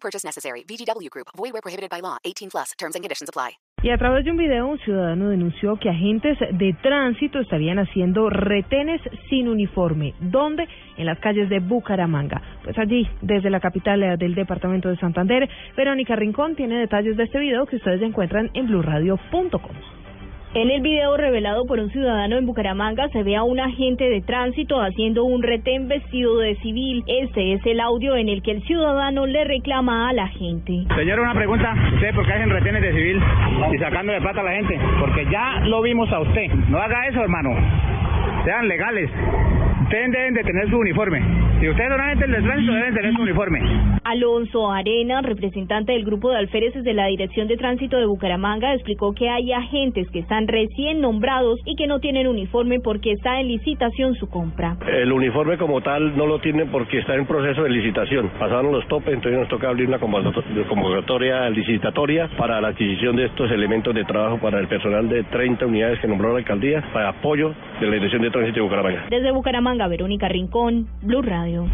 Purchase necessary. VGW Group. Void where prohibited by law. 18 plus. Terms and conditions apply. Y a través de un video, un ciudadano denunció que agentes de tránsito estarían haciendo retenes sin uniforme. ¿Dónde? En las calles de Bucaramanga. Pues allí, desde la capital eh, del departamento de Santander, Verónica Rincón tiene detalles de este video que ustedes encuentran en blurradio.com. En el video revelado por un ciudadano en Bucaramanga se ve a un agente de tránsito haciendo un retén vestido de civil. Este es el audio en el que el ciudadano le reclama a la gente. Señor, una pregunta. ¿Usted por qué hacen retenes de civil y sacándole plata a la gente? Porque ya lo vimos a usted. No haga eso, hermano. Sean legales. Ustedes deben de tener su uniforme. Si ustedes son agentes del tránsito, deben tener su uniforme. Alonso Arena, representante del grupo de alféreces de la Dirección de Tránsito de Bucaramanga, explicó que hay agentes que están recién nombrados y que no tienen uniforme porque está en licitación su compra. El uniforme como tal no lo tienen porque está en proceso de licitación. Pasaron los topes, entonces nos toca abrir una convocatoria licitatoria para la adquisición de estos elementos de trabajo para el personal de 30 unidades que nombró la alcaldía para apoyo de la Dirección de Tránsito de Bucaramanga. Desde Bucaramanga, Verónica Rincón, Blue Radio.